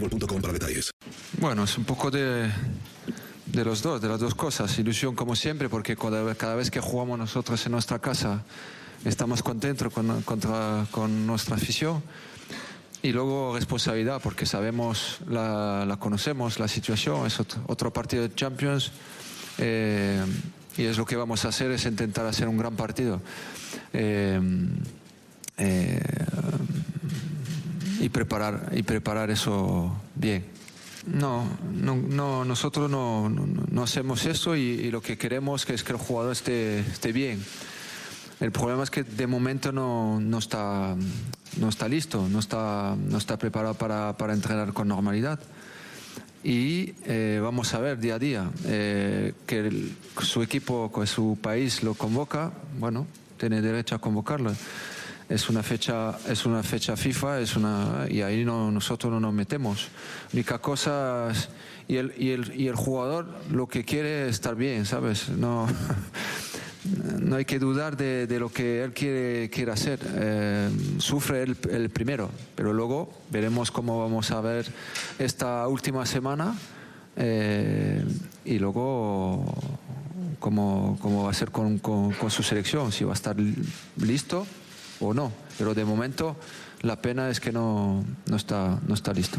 boostmobile.com para detalles. Bueno, es un poco de, de los dos, de las dos cosas. Ilusión como siempre, porque cada, cada vez que jugamos nosotros en nuestra casa estamos contentos con, contra- con nuestra afición. Y luego responsabilidad, porque sabemos, la, la conocemos, la situación, es otro, otro partido de Champions. eh, y es lo que vamos a hacer, es intentar hacer un gran partido. Eh, y preparar y preparar eso bien. No, no, no nosotros no, no, no hacemos eso y, lo que queremos es que el jugador esté, esté bien. El problema es que de momento no, no está, no está listo, no está, no está preparado para, para entrenar con normalidad. Y eh, vamos a ver día a día eh, que su equipo, que su país lo convoca, bueno, tiene derecho a convocarlo. Es una fecha, es una fecha FIFA, es una y ahí no, nosotros no nos metemos. Única cosa y el, y el, y el jugador lo que quiere es estar bien, ¿sabes? No, no hay que dudar de, de lo que él quiere, quiere hacer. Eh, sufre el, el primero, pero luego veremos cómo vamos a ver esta última semana eh, y luego cómo, cómo va a ser con, con- con su selección, si va a estar li- listo o no. Pero de momento la pena es que no, no, está, no está listo.